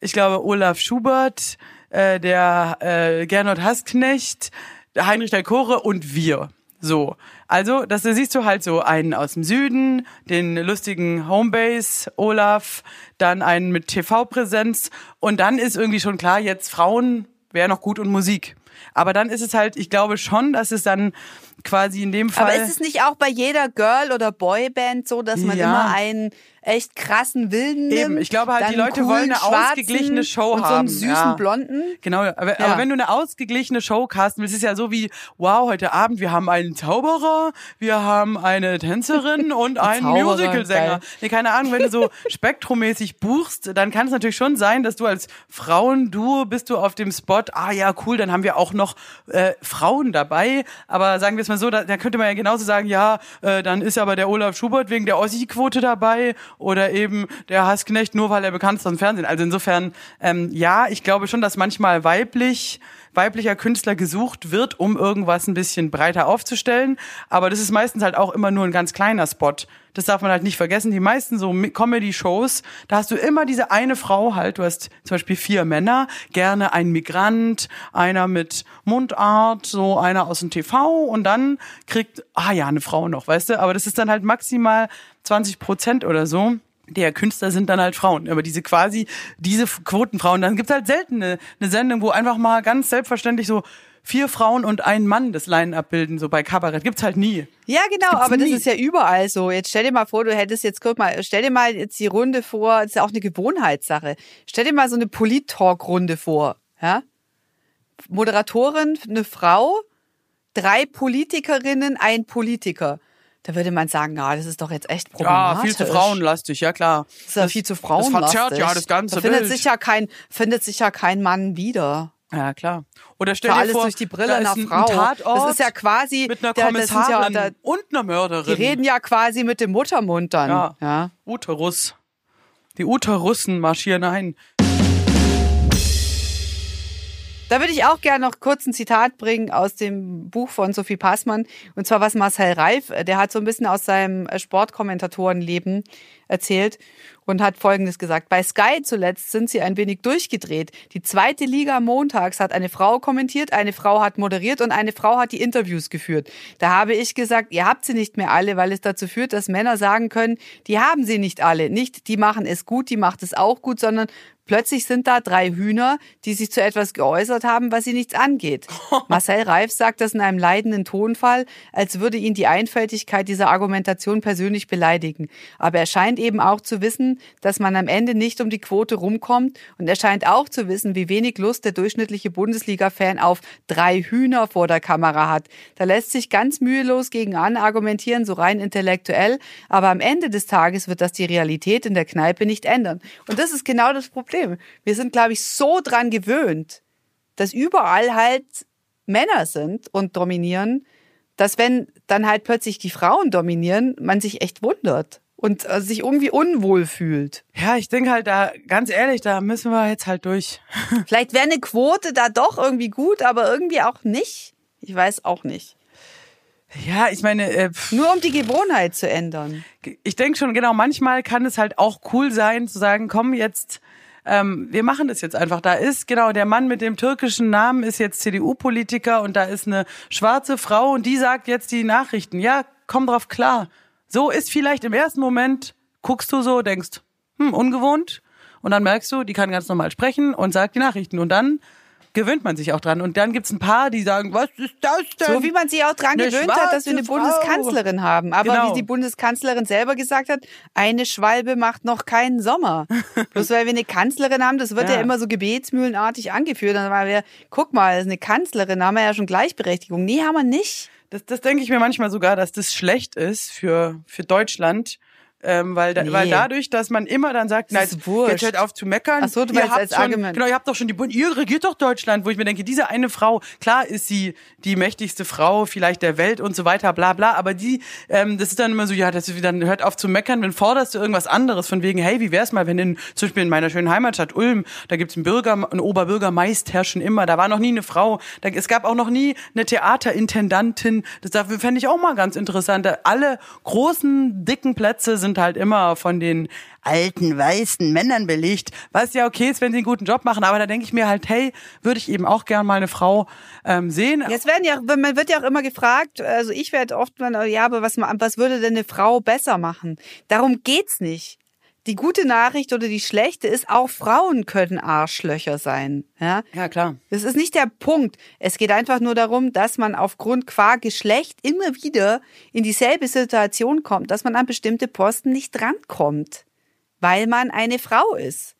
Ich glaube Olaf Schubert, äh, der äh, Gernot Hassknecht, Heinrich der Chore und wir. So. Also, das da siehst du halt so einen aus dem Süden, den lustigen Homebase Olaf, dann einen mit TV-Präsenz und dann ist irgendwie schon klar, jetzt Frauen wäre noch gut und Musik. Aber dann ist es halt, ich glaube schon, dass es dann quasi in dem Fall. Aber ist es nicht auch bei jeder Girl- oder Boyband so, dass man Ja. immer einen echt krassen Wilden nimmt? Eben, ich glaube halt, die Leute wollen eine ausgeglichene Show und haben, so einen süßen ja. Blonden. Genau, aber, Ja. aber wenn du eine ausgeglichene Show casten willst, ist es ja so wie, wow, heute Abend, wir haben einen Zauberer, wir haben eine Tänzerin und einen Musicalsänger. Nee, keine Ahnung, wenn du so spektromäßig buchst, dann kann es natürlich schon sein, dass du als Frauenduo bist du auf dem Spot, ah ja, cool, dann haben wir auch noch äh, Frauen dabei. Aber sagen wir es mal so, da, da könnte man ja genauso sagen, ja, äh, dann ist aber der Olaf Schubert wegen der Ossi-Quote dabei oder eben der Hassknecht nur, weil er bekannt ist aus dem Fernsehen. Also insofern, ähm, ja, ich glaube schon, dass manchmal weiblich weiblicher Künstler gesucht wird, um irgendwas ein bisschen breiter aufzustellen. Aber das ist meistens halt auch immer nur ein ganz kleiner Spot. das darf man halt nicht vergessen, die meisten so Comedy-Shows, da hast du immer diese eine Frau halt, du hast zum Beispiel vier Männer, gerne ein Migrant, einer mit Mundart, so einer aus dem TV und dann kriegt, ah ja, eine Frau noch, weißt du, aber das ist dann halt maximal 20 Prozent oder so der Künstler sind dann halt Frauen. Aber diese quasi, diese Quotenfrauen, dann gibt's halt selten eine, eine Sendung, wo einfach mal ganz selbstverständlich so vier Frauen und ein Mann das Line-Up bilden, so bei Kabarett. Gibt's halt nie. Ja, genau, aber nie. das ist ja überall so. Jetzt stell dir mal vor, du hättest jetzt, guck mal, stell dir mal jetzt die Runde vor, das ist ja auch eine Gewohnheitssache. Stell dir mal so eine Polit-Talk-Runde vor, ja? Moderatorin, eine Frau, drei Politikerinnen, ein Politiker. Da würde man sagen, ja, das ist doch jetzt echt problematisch. Ja, viel zu frauenlastig, ja klar. Das ist ja viel zu frauenlastig. Das verzerrt ja das ganze da findet sich ja kein, findet sich ja kein Mann wieder. Ja, klar. Oder stell dir alles vor, durch die Brille einer Frau. Tatort das ist ja quasi mit einer Kommissarin ja, da, und einer Mörderin. Die reden ja quasi mit dem Muttermund dann. Ja. ja. Uterus. Die Uterussen marschieren ein. Da würde ich auch gerne noch kurz ein Zitat bringen aus dem Buch von Sophie Passmann. Und zwar was Marcel Reif, der hat so ein bisschen aus seinem Sportkommentatorenleben erzählt und hat Folgendes gesagt. Bei Sky zuletzt sind sie ein wenig durchgedreht. Die zweite Liga montags hat eine Frau kommentiert, eine Frau hat moderiert und eine Frau hat die Interviews geführt. Da habe ich gesagt, ihr habt sie nicht mehr alle, weil es dazu führt, dass Männer sagen können, die haben sie nicht alle. Nicht, die machen es gut, die macht es auch gut, sondern Plötzlich sind da drei Hühner, die sich zu etwas geäußert haben, was sie nichts angeht. Marcel Reif sagt das in einem leidenden Tonfall, als würde ihn die Einfältigkeit dieser Argumentation persönlich beleidigen. Aber er scheint eben auch zu wissen, dass man am Ende nicht um die Quote rumkommt und er scheint auch zu wissen, wie wenig Lust der durchschnittliche Bundesliga-Fan auf drei Hühner vor der Kamera hat. Da lässt sich ganz mühelos gegen an argumentieren, so rein intellektuell, aber am Ende des Tages wird das die Realität in der Kneipe nicht ändern. Und das ist genau das Problem. Wir sind, glaube ich, so dran gewöhnt, dass überall halt Männer sind und dominieren, dass wenn dann halt plötzlich die Frauen dominieren, man sich echt wundert und äh, sich irgendwie unwohl fühlt. Ja, ich denke halt da, ganz ehrlich, da müssen wir jetzt halt durch. Vielleicht wäre eine Quote da doch irgendwie gut, aber irgendwie auch nicht. Ich weiß auch nicht. Ja, ich meine, äh, Nur um die Gewohnheit zu ändern. ich denke schon, genau, manchmal kann es halt auch cool sein, zu sagen, komm jetzt, ähm, wir machen das jetzt einfach. Da ist, genau, der Mann mit dem türkischen Namen ist jetzt CDU-Politiker und da ist eine schwarze Frau und die sagt jetzt die Nachrichten. Ja, komm drauf klar. So ist vielleicht im ersten Moment, guckst du so, denkst, hm, ungewohnt. Und dann merkst du, die kann ganz normal sprechen und sagt die Nachrichten. Und dann gewöhnt man sich auch dran. Und dann gibt's ein paar, die sagen, was ist das denn? So wie man sich auch dran Eine gewöhnt hat, dass wir eine Frau. Bundeskanzlerin haben. Aber Genau. wie die Bundeskanzlerin selber gesagt hat, eine Schwalbe macht noch keinen Sommer. Bloß weil wir eine Kanzlerin haben, das wird ja, Ja. immer so gebetsmühlenartig angeführt. Dann waren wir, guck mal, eine Kanzlerin, da haben wir ja schon Gleichberechtigung. Nee, haben wir nicht. Das, das denke ich mir manchmal sogar, dass das schlecht ist für, für Deutschland. Ähm, weil, da, Nee. weil dadurch, dass man immer dann sagt, na, ist jetzt, wurscht. hört auf zu meckern. Ach so, du ihr habt als schon, Argument. Genau, ihr habt doch schon die Bund, ihr regiert doch Deutschland, wo ich mir denke, diese eine Frau, klar ist sie die mächtigste Frau vielleicht der Welt und so weiter, bla bla, aber die, ähm, das ist dann immer so, ja, das ist, dann hört auf zu meckern, dann forderst du irgendwas anderes, von wegen, hey, wie wär's mal, wenn in, zum Beispiel in meiner schönen Heimatstadt Ulm, da gibt's einen Bürger, einen Oberbürgermeister schon immer, da war noch nie eine Frau, da, es gab auch noch nie eine Theaterintendantin, das dafür fände ich auch mal ganz interessant. Alle großen, dicken Plätze sind halt immer von den alten, weißen Männern belegt, was ja okay ist, wenn sie einen guten Job machen, aber da denke ich mir halt, hey, würde ich eben auch gern mal eine Frau ähm, sehen. Jetzt werden ja, man wird ja auch immer gefragt, also ich werde oft ja, aber was, was würde denn eine Frau besser machen? Darum geht's nicht. Die gute Nachricht oder die schlechte ist, auch Frauen können Arschlöcher sein. Ja, Ja, klar. Das ist nicht der Punkt. Es geht einfach nur darum, dass man aufgrund qua Geschlecht immer wieder in dieselbe Situation kommt, dass man an bestimmte Posten nicht drankommt, weil man eine Frau ist.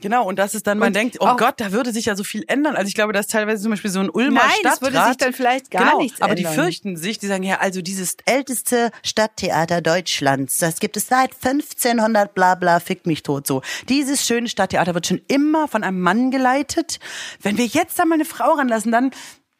Genau, und das ist dann, man Und denkt, oh Gott, da würde sich ja so viel ändern. Also ich glaube, dass teilweise zum Beispiel so ein Ulmer Nein, Stadtrat... es würde sich dann vielleicht gar genau, nichts aber ändern. die fürchten sich, die sagen, ja, also dieses älteste Stadttheater Deutschlands. Das gibt es seit 1500 bla bla, fick mich tot so. dieses schöne Stadttheater wird schon immer von einem Mann geleitet. Wenn wir jetzt da mal eine Frau ranlassen, dann...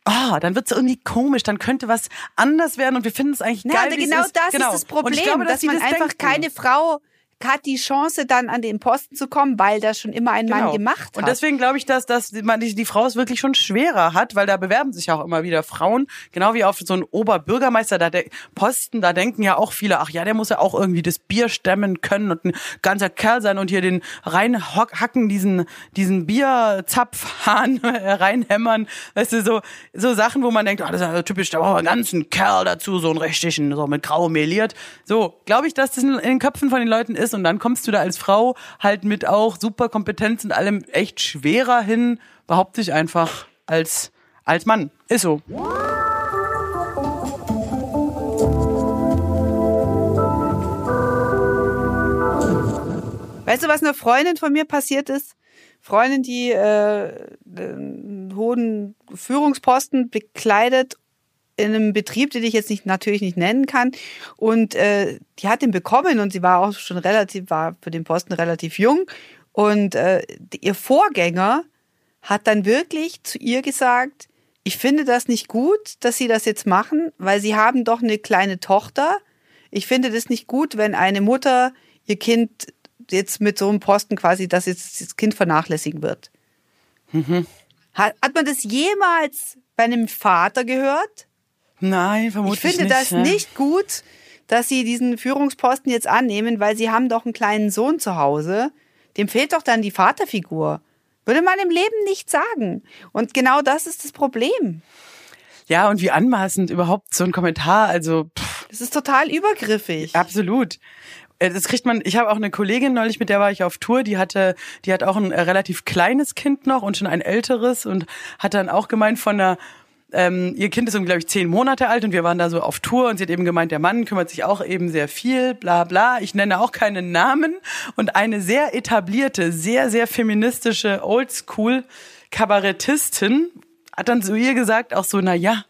Oh, dann wird's irgendwie komisch, dann könnte was anders werden und wir finden es eigentlich Na, geil, aber es genau das genau. ist das Und Problem, glaube, dass sie man das einfach denken. keine Frau hat die Chance, dann an den Posten zu kommen, weil das schon immer ein Mann Genau. gemacht hat. Und deswegen glaube ich, dass, dass man die, die Frau es wirklich schon schwerer hat, weil da bewerben sich auch immer wieder Frauen, genau wie auf so einen Oberbürgermeister, da der Posten, da denken ja auch viele, ach ja, der muss ja auch irgendwie das Bier stemmen können und ein ganzer Kerl sein und hier den reinhacken, diesen, diesen Bierzapfhahn reinhämmern, weißt du, so, so Sachen, wo man denkt, ah, das ist ja typisch, da brauchen wir einen ganzen Kerl dazu, so einen richtigen, so mit grau meliert. So, glaube ich, dass das in den Köpfen von den Leuten ist und dann kommst du da als Frau halt mit auch super Kompetenz und allem echt schwerer hin, behaupte ich einfach als, als Mann. Ist so. Weißt du, was einer Freundin von mir passiert ist? Freundin, die äh, einen hohen Führungsposten bekleidet in einem Betrieb, den ich jetzt nicht natürlich nicht nennen kann. Und äh, die hat ihn bekommen und sie war auch schon relativ, war für den Posten relativ jung. Und äh, ihr Vorgänger hat dann wirklich zu ihr gesagt, ich finde das nicht gut, dass Sie das jetzt machen, weil Sie haben doch eine kleine Tochter. Ich finde das nicht gut, wenn eine Mutter ihr Kind jetzt mit so einem Posten quasi, dass jetzt das Kind vernachlässigen wird. Hat, hat man das jemals bei einem Vater gehört? Nein, Ich vermutlich finde nicht. das ja. nicht gut, dass sie diesen Führungsposten jetzt annehmen, weil sie haben doch einen kleinen Sohn zu Hause. Dem fehlt doch dann die Vaterfigur. Würde man im Leben nicht sagen. Und genau das ist das Problem. Ja, und wie anmaßend überhaupt so ein Kommentar, also pff, Das ist total übergriffig. absolut. Äh, Das kriegt man, ich habe auch eine Kollegin neulich, mit der war ich auf Tour, die hatte, die hat auch ein äh, relativ kleines Kind noch und schon ein älteres und hat dann auch gemeint von einer ähm, ihr Kind ist, glaube ich, zehn Monate alt und wir waren da so auf Tour und sie hat eben gemeint, der Mann kümmert sich auch eben sehr viel, bla bla. Ich nenne auch keinen Namen und eine sehr etablierte, sehr, sehr feministische Oldschool Kabarettistin hat dann zu ihr gesagt, auch so, na ja,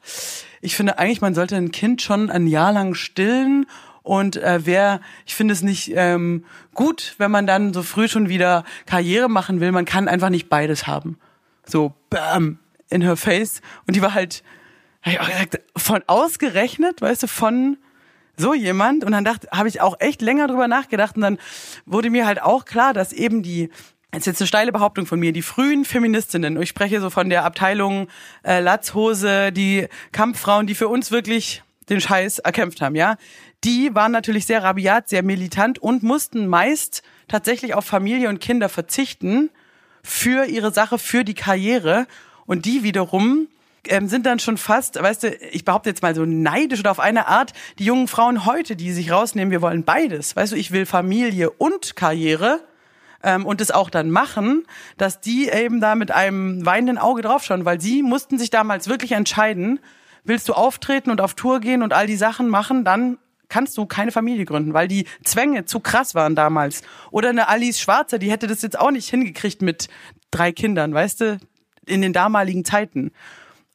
ich finde eigentlich, man sollte ein Kind schon ein Jahr lang stillen und äh, wer, ich finde es nicht ähm, gut, wenn man dann so früh schon wieder Karriere machen will. Man kann einfach nicht beides haben. So, bam, in her face. Und die war halt, hab ich auch gesagt, von ausgerechnet, weißt du, von so jemand. Und dann dachte, habe ich auch echt länger drüber nachgedacht. Und dann wurde mir halt auch klar, dass eben die das ist jetzt eine steile Behauptung von mir, die frühen Feministinnen, ich spreche so von der Abteilung äh, Latzhose, die Kampffrauen, die für uns wirklich den Scheiß erkämpft haben, ja, die waren natürlich sehr rabiat, sehr militant und mussten meist tatsächlich auf Familie und Kinder verzichten für ihre Sache, für die Karriere. Und die wiederum ähm, sind dann schon fast, weißt du, ich behaupte jetzt mal so neidisch oder auf eine Art, die jungen Frauen heute, die sich rausnehmen, wir wollen beides. Weißt du, ich will Familie und Karriere ähm, und es auch dann machen, dass die eben da mit einem weinenden Auge draufschauen, weil sie mussten sich damals wirklich entscheiden, willst du auftreten und auf Tour gehen und all die Sachen machen, dann kannst du keine Familie gründen, weil die Zwänge zu krass waren damals. Oder eine Alice Schwarzer, die hätte das jetzt auch nicht hingekriegt mit drei Kindern, weißt du, in den damaligen Zeiten.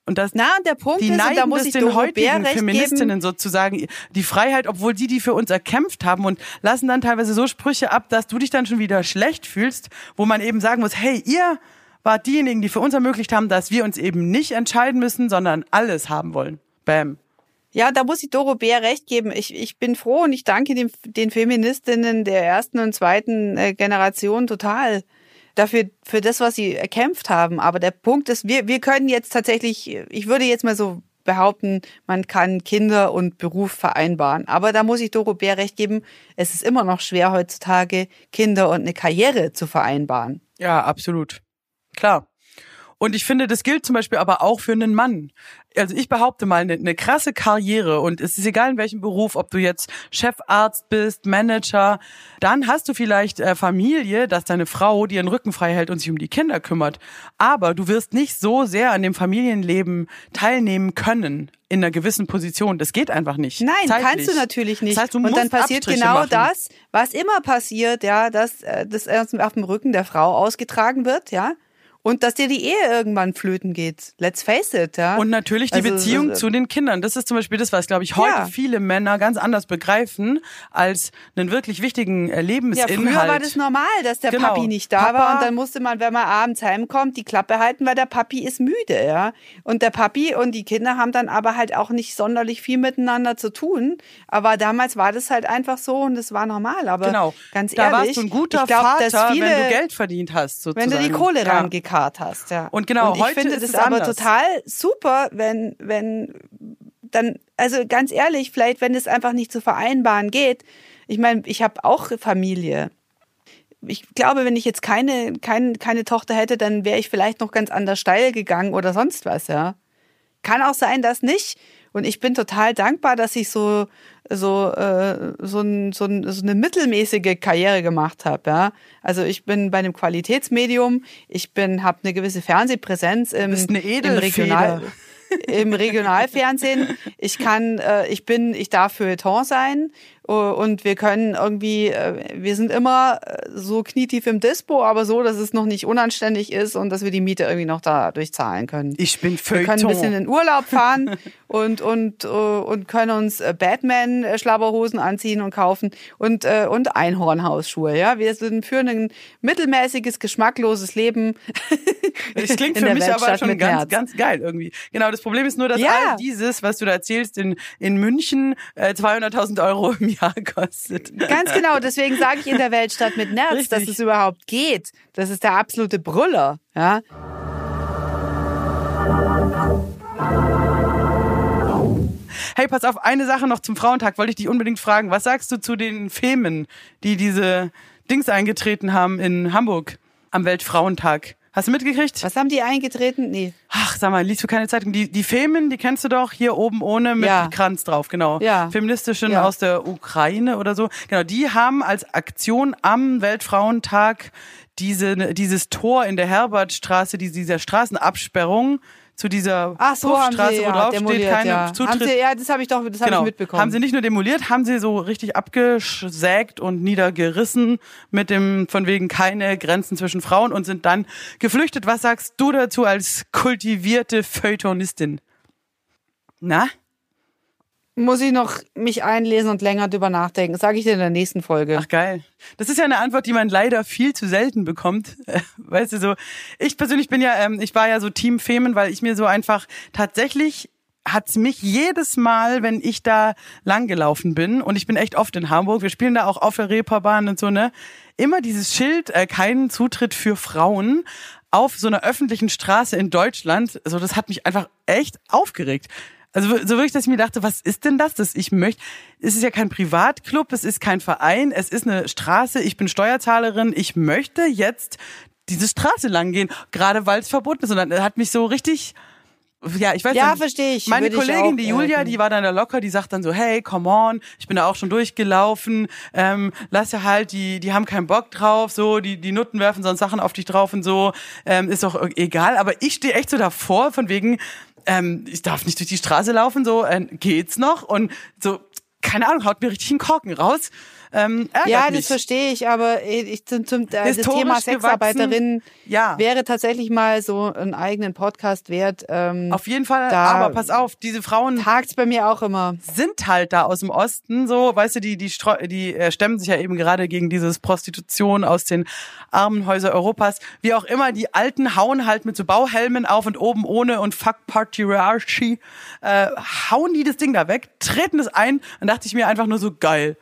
Und das, Na, und der Punkt die ist, und da neiden muss ich den heutigen recht Feministinnen geben. sozusagen die Freiheit, obwohl die die für uns erkämpft haben und lassen dann teilweise so Sprüche ab, dass du dich dann schon wieder schlecht fühlst, wo man eben sagen muss, hey, ihr wart diejenigen, die für uns ermöglicht haben, dass wir uns eben nicht entscheiden müssen, sondern alles haben wollen. Bam. Ja, da muss ich Doro Bär recht geben. Ich, ich bin froh und ich danke den, den Feministinnen der ersten und zweiten äh, Generation total dafür, für das, was sie erkämpft haben. Aber der Punkt ist, wir, wir können jetzt tatsächlich, ich würde jetzt mal so behaupten, man kann Kinder und Beruf vereinbaren. Aber da muss ich Doro Bär recht geben, es ist immer noch schwer heutzutage, Kinder und eine Karriere zu vereinbaren. Ja, absolut. Klar. Und ich finde, das gilt zum Beispiel aber auch für einen Mann. Also ich behaupte mal, eine, eine krasse Karriere und es ist egal in welchem Beruf, ob du jetzt Chefarzt bist, Manager, dann hast du vielleicht äh, Familie, dass deine Frau dir den Rücken frei hält und sich um die Kinder kümmert. Aber du wirst nicht so sehr an dem Familienleben teilnehmen können in einer gewissen Position. Das geht einfach nicht. Nein, Zeitlich. kannst du natürlich nicht. Das heißt, du und dann passiert Abstriche genau machen. das, was immer passiert, ja, dass äh, das auf dem Rücken der Frau ausgetragen wird, ja. Und dass dir die Ehe irgendwann flöten geht. Let's face it, ja. Und natürlich die Also, Beziehung äh, zu den Kindern. Das ist zum Beispiel das, was, glaube ich, heute Ja. viele Männer ganz anders begreifen als einen wirklich wichtigen äh, Ja, Lebensinhalt. früher war das normal, dass der Genau. Papi nicht da Papa- war und dann musste man, wenn man abends heimkommt, die Klappe halten, weil der Papi ist müde, ja. Und der Papi und die Kinder haben dann aber halt auch nicht sonderlich viel miteinander zu tun. Aber damals war das halt einfach so und es war normal. Aber Genau. ganz da ehrlich, warst du ein guter glaub, dass Vater, viele, wenn du Geld verdient hast, wenn sozusagen. du die Kohle Ja. Rangekarrt hast, ja. Und genau, und ich heute finde ist das es aber anders. total super, wenn, wenn dann, also ganz ehrlich, vielleicht, wenn es einfach nicht zu vereinbaren geht. Ich meine, ich habe auch Familie. Ich glaube, wenn ich jetzt keine, keine, keine Tochter hätte, dann wäre ich vielleicht noch ganz anders steil gegangen oder sonst was, ja. Kann auch sein, dass nicht. Und ich bin total dankbar, dass ich so so äh, so, ein, so, ein, so eine mittelmäßige Karriere gemacht habe. Ja? Also ich bin bei einem Qualitätsmedium. Ich bin habe eine gewisse Fernsehpräsenz im, im. Regional im Regionalfernsehen. Ich kann, äh, ich bin, ich darf Feuilleton sein und wir können irgendwie, äh, wir sind immer äh, so knietief im Dispo, aber so, dass es noch nicht unanständig ist und dass wir die Miete irgendwie noch dadurch zahlen können. Ich bin Wir können ein Feuilleton. bisschen in Urlaub fahren und, und, äh, und können uns Batman-Schlabberhosen anziehen und kaufen und, und Einhornhausschuhe. Ja? Wir sind für ein mittelmäßiges, geschmackloses Leben. Das klingt in für mich aber Weltstadt schon mit ganz, Herz. ganz geil irgendwie. Genau, das Problem ist nur, dass Ja. all dieses, was du da erzählst, in, in München äh, 200.000 Euro im Jahr kostet. Ganz genau, deswegen sage ich in der Weltstadt mit Nerz, Richtig. dass es überhaupt geht. Das ist der absolute Brüller. Ja? Hey, pass auf, eine Sache noch zum Frauentag, wollte ich dich unbedingt fragen. Was sagst du zu den Femen, die diese Dings eingetreten haben in Hamburg am Weltfrauentag? Hast du mitgekriegt? Was haben die eingetreten? Nee. Ach, sag mal, liest du keine Zeitung? Die, die Femen, die kennst du doch, hier oben ohne mit Ja. Kranz drauf, genau. Ja. Feministischen Ja. aus der Ukraine oder so. Genau, die haben als Aktion am Weltfrauentag diese, dieses Tor in der Herbertstraße, diese, dieser Straßenabsperrung zu dieser Ach so, haben Puffstraße, sie wo ja, drauf steht, demoliert, keine ja. Haben Zutritt. sie, ja, das habe ich doch, das habe Genau. ich mitbekommen. Haben sie nicht nur demoliert, haben sie so richtig abgesägt und niedergerissen mit dem von wegen keine Grenzen zwischen Frauen und sind dann geflüchtet. Was sagst du dazu als kultivierte Feuilletonistin? Na? Muss ich noch mich einlesen und länger drüber nachdenken. Sage ich dir in der nächsten Folge. Ach geil. Das ist ja eine Antwort, die man leider viel zu selten bekommt. Weißt du so, ich persönlich bin ja, ähm, ich war ja so Team Femen, weil ich mir so einfach tatsächlich hat's mich jedes Mal, wenn ich da langgelaufen bin, und ich bin echt oft in Hamburg, wir spielen da auch auf der Reeperbahn und so, ne, immer dieses Schild, äh, keinen Zutritt für Frauen auf so einer öffentlichen Straße in Deutschland, so das hat mich einfach echt aufgeregt. Also so wirklich, dass ich mir dachte, was ist denn das? Das ich möchte, es ist ja kein Privatclub, es ist kein Verein, es ist eine Straße, ich bin Steuerzahlerin, ich möchte jetzt diese Straße lang gehen, gerade weil es verboten ist. Und dann hat mich so richtig, ja, ich weiß Ja, nicht. verstehe ich. Meine Würde ich Kollegin, auch, die äh, Julia, können. die war dann da locker, die sagt dann so, hey, come on, ich bin da auch schon durchgelaufen, ähm, lass ja halt, die, die haben keinen Bock drauf, so, die, die Nutten werfen sonst Sachen auf dich drauf und so, ähm, ist doch egal. Aber ich stehe echt so davor, von wegen, ähm, ich darf nicht durch die Straße laufen, so, äh, geht's noch? Und so, keine Ahnung, haut mir richtig einen Korken raus. Ähm, Ja, mich. das verstehe ich, aber ich zum, zum äh, das Thema Sexarbeiterin gewachsen, ja. wäre tatsächlich mal so einen eigenen Podcast wert. Ähm, Auf jeden Fall, aber pass auf, diese Frauen tagt's bei mir auch immer. sind halt da aus dem Osten so, weißt du, die die Streu- die äh, stemmen sich ja eben gerade gegen dieses Prostitution aus den Armenhäuser Europas, wie auch immer, die Alten hauen halt mit so Bauhelmen auf und oben ohne und fuck Patriarchy, äh, hauen die das Ding da weg, treten es ein, dann dachte ich mir einfach nur so geil.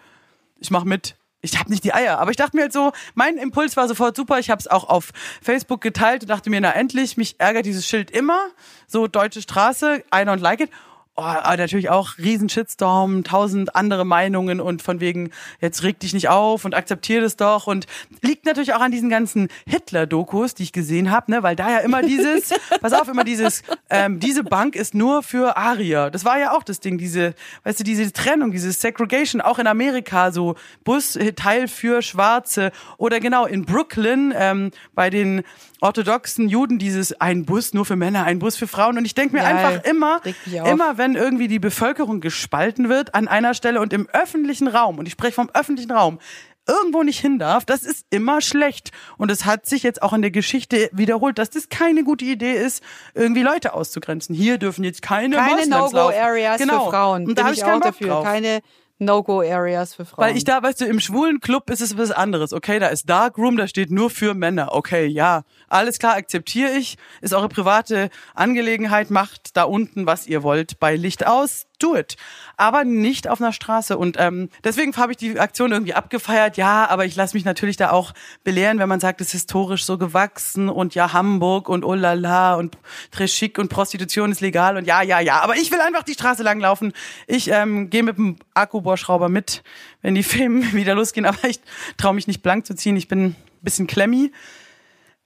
Ich mach mit. Ich habe nicht die Eier, aber ich dachte mir halt so, mein Impuls war sofort super. Ich habe es auch auf Facebook geteilt und dachte mir, na endlich, mich ärgert dieses Schild immer. So deutsche Straße, I don't like it. Oh, aber natürlich auch riesen Shitstorm, tausend andere Meinungen und von wegen, jetzt reg dich nicht auf und akzeptier das doch. Und liegt natürlich auch an diesen ganzen Hitler-Dokus, die ich gesehen habe, ne? weil da ja immer dieses, pass auf, immer dieses, ähm, diese Bank ist nur für Arier. Das war ja auch das Ding, diese, weißt du, diese Trennung, diese Segregation, auch in Amerika, so Busteil für Schwarze oder genau in Brooklyn ähm, bei den orthodoxen Juden dieses ein Bus nur für Männer, ein Bus für Frauen. Und ich denke mir Ja, einfach immer, immer wenn irgendwie die Bevölkerung gespalten wird an einer Stelle und im öffentlichen Raum, und ich spreche vom öffentlichen Raum, irgendwo nicht hin darf, das ist immer schlecht. Und es hat sich jetzt auch in der Geschichte wiederholt, dass das keine gute Idee ist, irgendwie Leute auszugrenzen. Hier dürfen jetzt keine, Keine. No-Go-Areas genau. für Frauen. Und da habe ich ich auch dafür. drauf. Keine No-Go-Areas für Frauen. Weil ich da, weißt du, im schwulen Club ist es was anderes. Okay, da ist Darkroom, da steht nur für Männer. Okay, ja, alles klar, akzeptiere ich. Ist eure private Angelegenheit. Macht da unten, was ihr wollt. Bei Licht aus, do it. Aber nicht auf einer Straße. Und ähm, deswegen habe ich die Aktion irgendwie abgefeiert. Ja, aber ich lasse mich natürlich da auch belehren, wenn man sagt, es ist historisch so gewachsen und ja, Hamburg und oh la la und très chic und Prostitution ist legal und ja, ja, ja. Aber ich will einfach die Straße lang laufen. Ich ähm, gehe mit dem Akkubohrschrauber mit, wenn die Filme wieder losgehen. Aber ich traue mich nicht blank zu ziehen. Ich bin ein bisschen klemmi.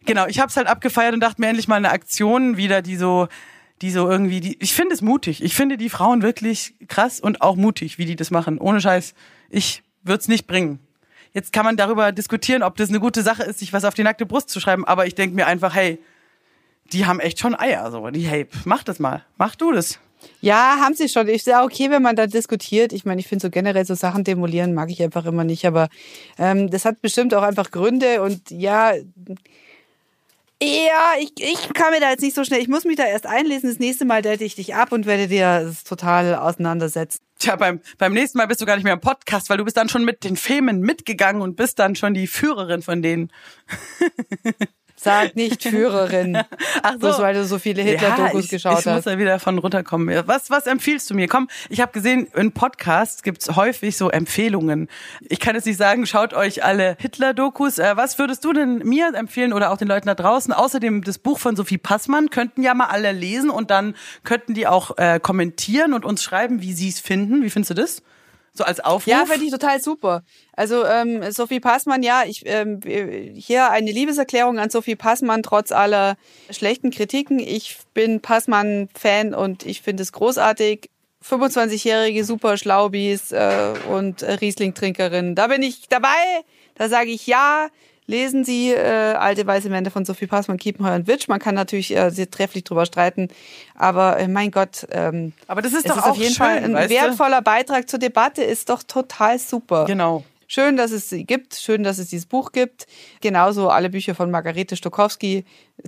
Genau, ich habe es halt abgefeiert und dachte mir endlich mal eine Aktion wieder, die so, die so irgendwie, die, ich finde es mutig. Ich finde die Frauen wirklich krass und auch mutig, wie die das machen. Ohne Scheiß, ich würde es nicht bringen. Jetzt kann man darüber diskutieren, ob das eine gute Sache ist, sich was auf die nackte Brust zu schreiben. Aber ich denke mir einfach, hey, die haben echt schon Eier. So, die, hey, mach das mal, mach du das. Ja, haben sie schon. Ich sage, okay, wenn man da diskutiert. Ich meine, ich finde so generell so Sachen demolieren mag ich einfach immer nicht. Aber ähm, das hat bestimmt auch einfach Gründe. Und ja, ja, ich, ich kann mir da jetzt nicht so schnell. Ich muss mich da erst einlesen. Das nächste Mal date ich dich ab und werde dir das total auseinandersetzen. Tja, beim, beim nächsten Mal bist du gar nicht mehr im Podcast, weil du bist dann schon mit den Filmen mitgegangen und bist dann schon die Führerin von denen. Sag nicht Führerin. Ach so. Bloß weil du so viele Hitler-Dokus ich, geschaut ich muss hast. da wieder von runterkommen. Was, was empfiehlst du mir? Komm, ich habe gesehen, in Podcasts gibt's häufig so Empfehlungen. Ich kann jetzt nicht sagen, schaut euch alle Hitler-Dokus. Äh, was würdest du denn mir empfehlen oder auch den Leuten da draußen? Außerdem das Buch von Sophie Passmann könnten ja mal alle lesen und dann könnten die auch äh, kommentieren und uns schreiben, wie sie es finden. Wie findest du das? So als Aufruf? Ja, finde ich total super. Also ähm, Sophie Passmann, ja, ich ähm, hier eine Liebeserklärung an Sophie Passmann trotz aller schlechten Kritiken. Ich bin Passmann-Fan und ich finde es großartig. 25-jährige super Schlaubis äh, und Riesling-Trinkerin. Da bin ich dabei. Da sage ich ja. Lesen Sie äh, Alte weiße Männer von Sophie Passmann, Kiepenheuer und Witsch. Man kann natürlich äh, sehr trefflich drüber streiten, aber äh, mein Gott, ähm, Aber das ist doch ist auf jeden schön, Fall ein weißt du? wertvoller Beitrag zur Debatte, ist doch total super. Genau. Schön, dass es sie gibt, schön, dass es dieses Buch gibt. Genauso alle Bücher von Margarete Stokowski,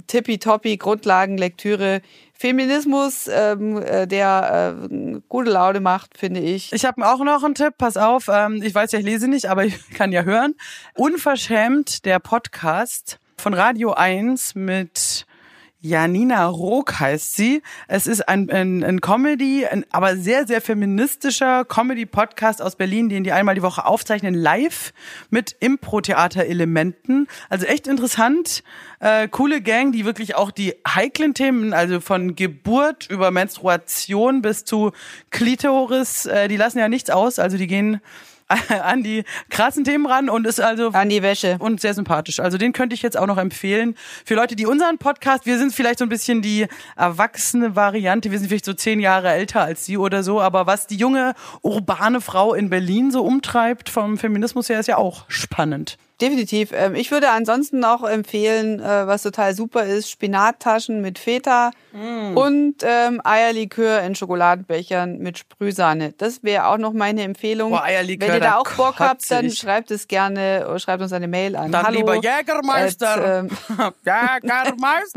tippitoppi, Grundlagenlektüre. Feminismus, ähm, äh, der äh, gute Laune macht, finde ich. Ich habe auch noch einen Tipp, pass auf. Ähm, ich weiß ja, ich lese nicht, aber ich kann ja hören. Unverschämt, der Podcast von Radio 1 mit Janina Rook heißt sie. Es ist ein, ein, ein Comedy, ein, aber sehr, sehr feministischer Comedy-Podcast aus Berlin, den die einmal die Woche aufzeichnen, live mit Impro-Theater-Elementen. Also echt interessant. Äh, coole Gang, die wirklich auch die heiklen Themen, also von Geburt über Menstruation bis zu Klitoris, äh, die lassen ja nichts aus. Also die gehen an die krassen Themen ran und ist also An die Wäsche. und sehr sympathisch. Also den könnte ich jetzt auch noch empfehlen. Für Leute, die unseren Podcast, wir sind vielleicht so ein bisschen die erwachsene Variante, wir sind vielleicht so zehn Jahre älter als sie oder so, aber was die junge urbane Frau in Berlin so umtreibt vom Feminismus her, ist ja auch spannend. Definitiv. Ähm, Ich würde ansonsten auch empfehlen, äh, was total super ist, Spinattaschen mit Feta und ähm, Eierlikör in Schokoladenbechern mit Sprühsahne. Das wäre auch noch meine Empfehlung. Boah, Eierlikör, Wenn ihr da auch Bock habt, dann schreibt es gerne, schreibt uns eine Mail an. Dann Hallo lieber Jägermeister. at, ähm, Jägermeister.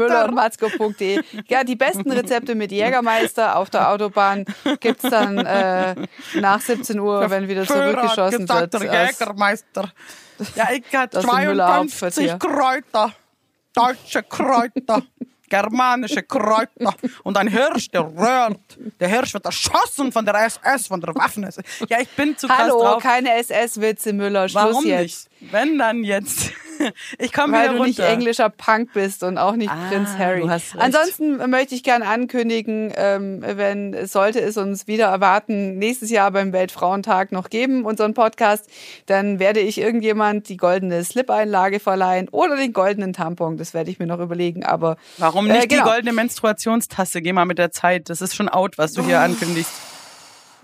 Ja, die besten Rezepte mit Jägermeister auf der Autobahn gibt's dann äh, nach 17 Uhr, wenn wieder zurückgeschossen wird. Jägermeister. Ja, ich Müller 52 Hauptquartier. Kräuter. Deutsche Kräuter. Germanische Kräuter. Und ein Hirsch, der röhrt. Der Hirsch wird erschossen von der SS, von der Waffen. Ja, ich bin zu krass Hallo, drauf. keine SS-Witze, Müller. Schluss Warum jetzt. nicht? Wenn dann jetzt. Ich komme Weil wieder du runter. nicht englischer Punk bist und auch nicht Ah, Prinz Harry. du. Ansonsten möchte ich gern ankündigen, ähm, wenn sollte es uns wieder erwarten, nächstes Jahr beim Weltfrauentag noch geben, unseren Podcast, dann werde ich irgendjemand die goldene Slip-Einlage verleihen oder den goldenen Tampon. Das werde ich mir noch überlegen. Aber Warum äh, nicht genau. die goldene Menstruationstasse? Geh mal mit der Zeit. Das ist schon out, was du hier ankündigst.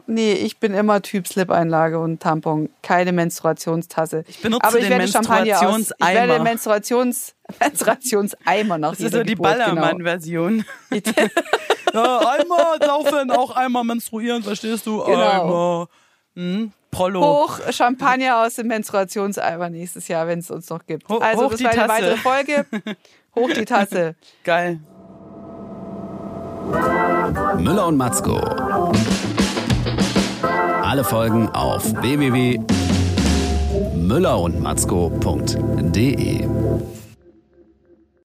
Nee, ich bin immer Typ Slip-Einlage und Tampon, keine Menstruationstasse. Ich benutze Aber ich den werde Champagner aus, ich werde Menstruationseimer. Menstruations, Menstruationseimer nach Das ist so die Geburt, genau. Ballermann-Version. Ja, einmal laufen, auch einmal menstruieren, verstehst du? Genau. Einmal Prollo. Hoch Champagner aus dem Menstruationseimer nächstes Jahr, wenn es uns noch gibt. Ho- also hoch das die war eine Tasse. weitere Folge. Hoch die Tasse. Geil. Müller und Matzko. Alle Folgen auf www.müllerundmatzko.de.